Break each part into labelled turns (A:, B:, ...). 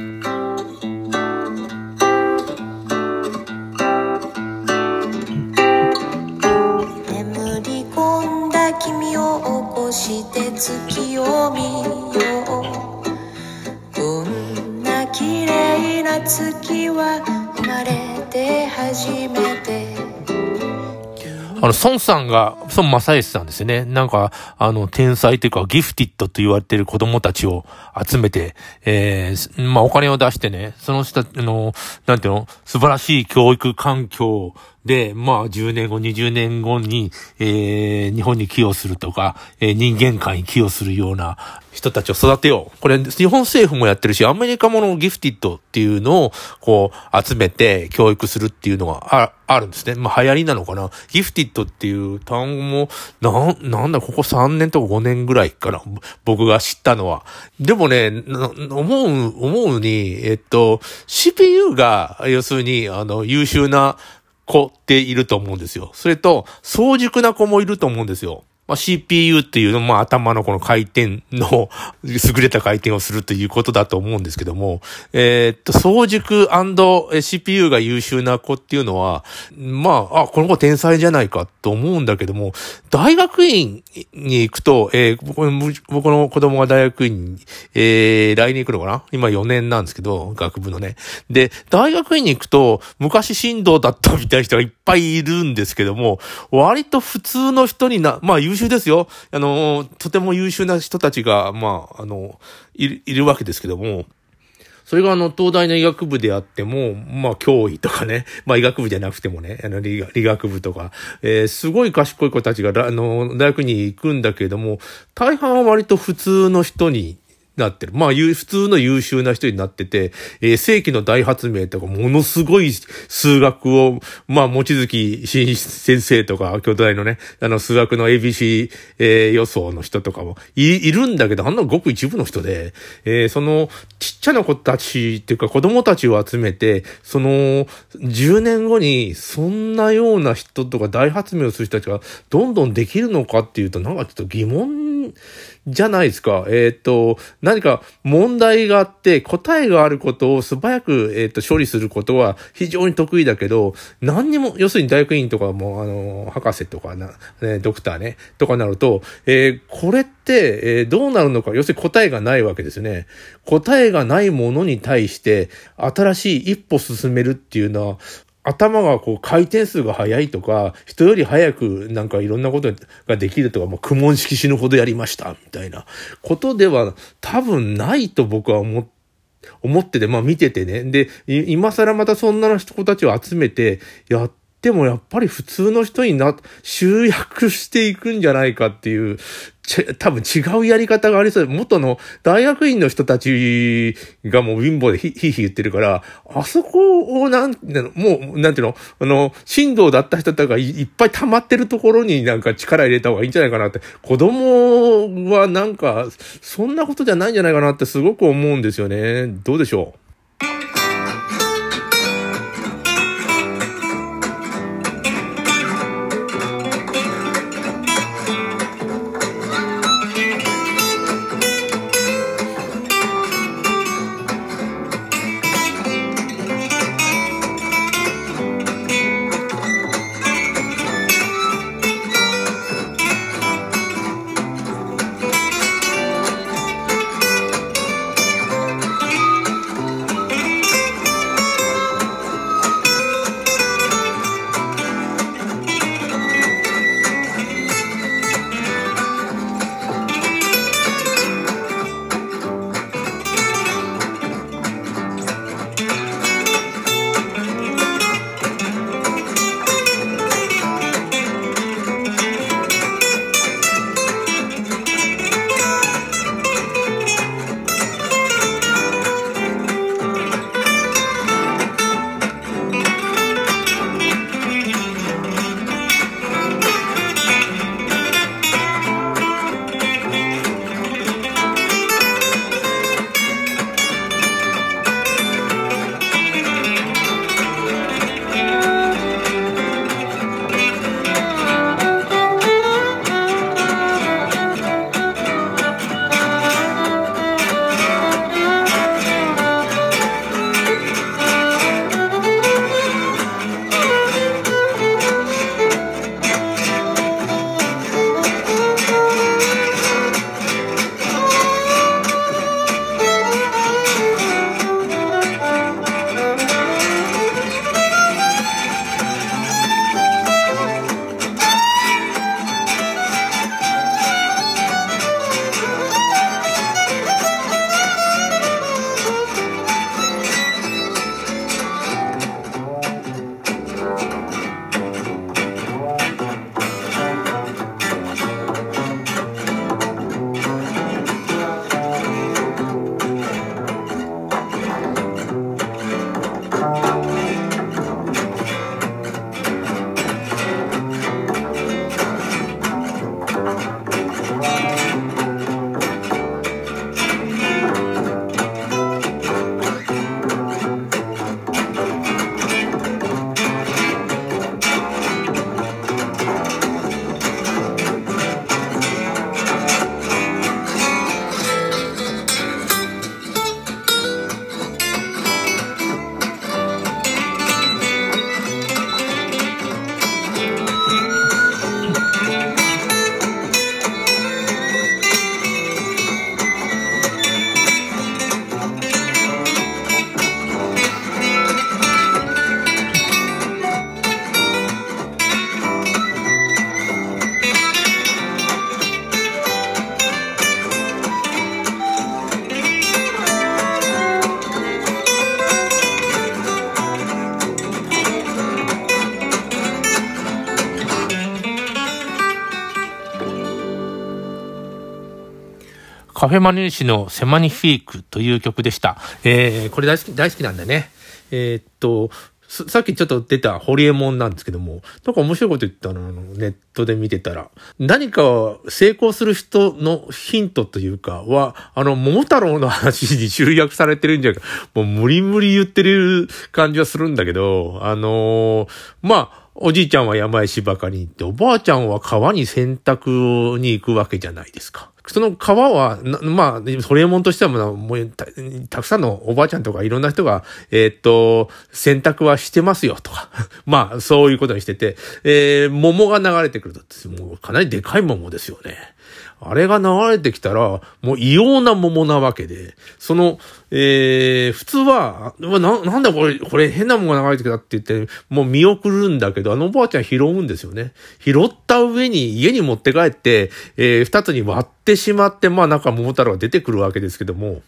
A: Thank you.
B: あの、孫さんが、孫正義さんですよね。なんか、あの、天才というか、ギフティットと言われている子供たちを集めて、えー、まあ、お金を出してね、その人、あの、なんていうの、素晴らしい教育環境で、まあ、10年後、20年後に、えー、日本に寄与するとか、えー、人間界に寄与するような人たちを育てよう。これ、日本政府もやってるし、アメリカものギフティッドっていうのを、こう、集めて教育するっていうのがああるんですね。まあ、流行りなのかな。ギフティッドっていう単語も、な、なんだ、ここ3年とか5年ぐらいかな。僕が知ったのは。でもね、思う、思うに、えっと、CPU が、要するに、あの、優秀な子っていると思うんですよ。それと、早熟な子もいると思うんですよ。まあ、CPU っていうのも頭のこの回転の 優れた回転をするということだと思うんですけども、えー、っと、早熟 &CPU が優秀な子っていうのは、まあ、あ、この子天才じゃないかと思うんだけども、大学院に行くと、えー、僕の子供が大学院に、えー、来年行くのかな？今4年なんですけど、学部のね。で、大学院に行くと、昔振動だったみたいな人がいっぱいいるんですけども、割と普通の人にな、まあ優秀秀ですよ。あの、とても優秀な人たちが、まあ、あの、いる、いるわけですけども、それがあの、東大の医学部であっても、まあ、教医とかね、まあ、医学部じゃなくてもね、あの理、理学部とか、えー、すごい賢い子たちが、あの、大学に行くんだけれども、大半は割と普通の人になってる。まあ、普通の優秀な人になってて、えー、世紀の大発明とか、ものすごい数学を、まあ、望月新先生とか、巨大のね、あの、数学の ABC、えー、予想の人とかもい、いるんだけど、あんなごく一部の人で、えー、その、ちっちゃな子たちっていうか、子供たちを集めて、その、10年後に、そんなような人とか大発明をする人たちが、どんどんできるのかっていうと、なんかちょっと疑問じゃないですか。えっ、ー、と、何か問題があって答えがあることを素早く、えっ、ー、と、処理することは非常に得意だけど、何にも、要するに大学院とかも、あの、博士とかな、ね、ドクターね、とかなると、えー、これって、えどうなるのか、要するに答えがないわけですね。答えがないものに対して、新しい一歩進めるっていうのは、頭がこう回転数が速いとか、人より早くなんかいろんなことができるとか、もう苦悶式死ぬほどやりました、みたいなことでは多分ないと僕は思って、思ってて、まあ見ててね。で、今更またそんな人たちを集めてやっでもやっぱり普通の人にな、集約していくんじゃないかっていう、多分違うやり方がありそう。で、元の大学院の人たちがもう貧乏でひひひ言ってるから、あそこをなんていうの、もう、なんていうの、あの、振動だった人たちがいっぱい溜まってるところになんか力入れた方がいいんじゃないかなって、子供はなんか、そんなことじゃないんじゃないかなってすごく思うんですよね。どうでしょう？カフェマニューシのセマニフィークという曲でした。えー、これ大好き、大好きなんだね。えー、っと、さっきちょっと出たホリエモンなんですけども、なんか面白いこと言ったの、あの、ネットで見てたら、何か成功する人のヒントというかは、あの、桃太郎の話に集約されてるんじゃないか、もう無理無理言ってる感じはするんだけど、あのー、まあ、おじいちゃんは山へ芝刈りに行って、おばあちゃんは川に洗濯に行くわけじゃないですか。その川は、まあ、ホリエモンとしてはもうた、たくさんのおばあちゃんとかいろんな人が、えー、っと、洗濯はしてますよとか。まあ、そういうことにしてて、えー、桃が流れてくると、もうかなりでかい桃ですよね。あれが流れてきたら、もう異様な桃なわけで、その、えー、普通は、な、なんだこれ、これ変なもんが流れてきたって言って、もう見送るんだけど、あのおばあちゃん拾うんですよね。拾った上に家に持って帰って、えー、二つに割ってしまって、まあなんか桃太郎が出てくるわけですけども、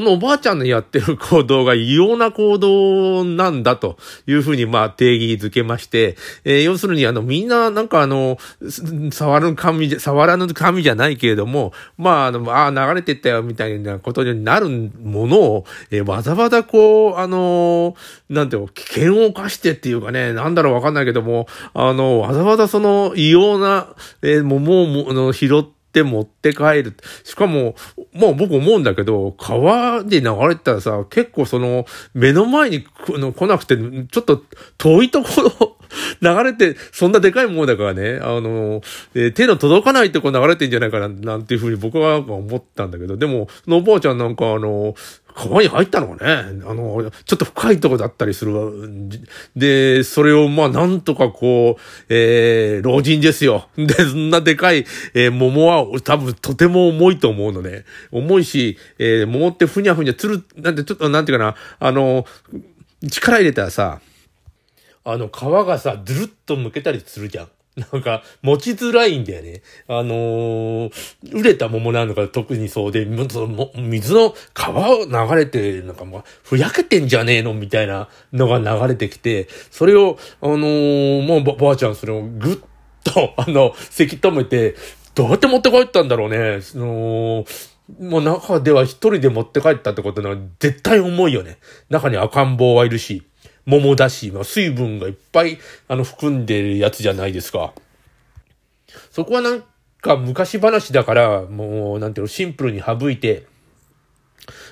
B: そのおばあちゃんのやってる行動が異様な行動なんだというふうにまあ定義づけまして、えー、要するにあのみんななんかあの、触る神じゃ、触らぬ神じゃないけれども、まああの、ああ流れてったよみたいなことになるものを、えー、わざわざこう、あのなんていうの、危険を冒してっていうかね、なんだろうわかんないけども、あの、わざわざその異様な、えー、桃をの拾って、って持って帰る。しかも、もう僕思うんだけど、川で流れてたらさ、結構その、目の前に来なくて、ちょっと遠いところ流れて、そんなでかいものだからね、あの、えー、手の届かないとこ流れてんじゃないかな、なんていうふうに僕は思ったんだけど、でも、のおばあちゃんなんかあの、川に入ったのがね、あの、ちょっと深いとこだったりするわ。で、それをまあなんとかこう、えー、老人ですよ。で、そんなでかい、えー、桃は多分とても重いと思うのね。重いし、えー、桃ってふにゃふにゃつる、なんてちょっとなんていうかな、あの、力入れたらさ、あの、皮がさ、ずるっと剥けたりするじゃん。なんか、持ちづらいんだよね。あのー、売れた桃なのか特にそうで、水の川を流れて、なんかもう、ふやけてんじゃねえの？みたいなのが流れてきて、それを、あのー、もうば、ばあちゃんそれをぐっと、あの、せき止めて、どうやって持って帰ったんだろうね。その、もう中では一人で持って帰ったってことなら絶対重いよね。中に赤ん坊はいるし。桃だし、まあ、水分がいっぱい、あの、含んでるやつじゃないですか。そこはなんか昔話だから、もう、なんていうの、シンプルに省いて、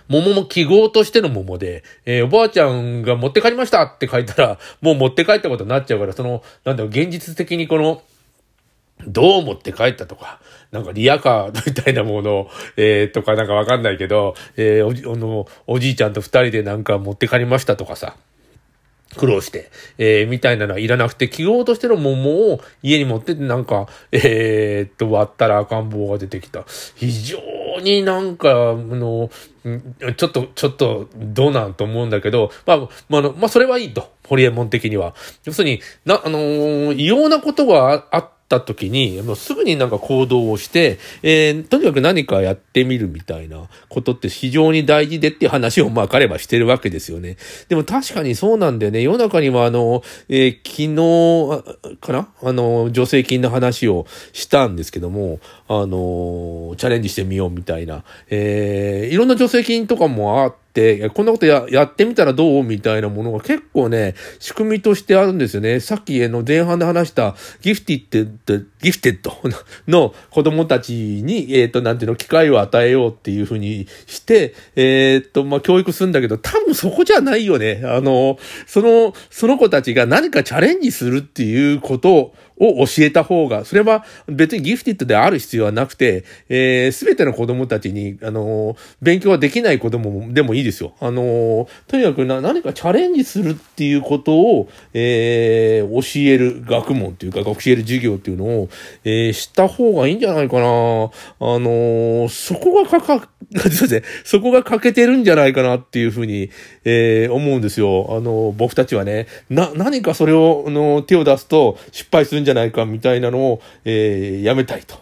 B: 桃も記号としての桃で、えー、おばあちゃんが持って帰りましたって書いたら、もう持って帰ったことになっちゃうから、その、なんだろう、現実的にこの、どう持って帰ったとか、なんかリアカーみたいなもの、えー、とかなんかわかんないけど、えー、おじ、あの、おじいちゃんと二人でなんか持って帰りましたとかさ、苦労して、えー、みたいなのはいらなくて、記号としての桃を家に持っててなんか、えー、っと、割ったら赤ん坊が出てきた。非常になんか、あの、ちょっと、ちょっと、どうなんと思うんだけど、まあ、まあ、まあ、それはいいと。ホリエモン的には。要するに、な、あのー、異様なことがあって、った時に、もうすぐになんか行動をして、えー、とにかく何かやってみるみたいなことって非常に大事でっていう話をまあ彼はしてるわけですよね。でも確かにそうなんだよね。世の中にはあの、えー、昨日かな？あの、助成金の話をしたんですけども、あの、チャレンジしてみようみたいな、えー、いろんな助成金とかもあって、、こんなことややってみたらどう？みたいなものが結構ね、仕組みとしてあるんですよね。さっきの前半で話したギフティッド、ギフテッド の子供たちに、えっ、ー、と、なんていうの、機会を与えようっていうふうにして、えっ、ー、と、まあ、教育するんだけど、多分そこじゃないよね。あの、その、その子たちが何かチャレンジするっていうことを、を教えた方が、それは別にギフティッドである必要はなくて、えす、べての子供たちに、あのー、勉強はできない子供でもいいですよ。あのー、とにかくな、何かチャレンジするっていうことを、えー、教える学問っていうか、教える授業っていうのを、えー、した方がいいんじゃないかな。あのー、そこがかか、すいません、そこが欠けてるんじゃないかなっていうふうに、えー、思うんですよ。あの、僕たちはね、な、何かそれを、あの、手を出すと失敗するんじゃないかみたいなのを、えー、やめたいと。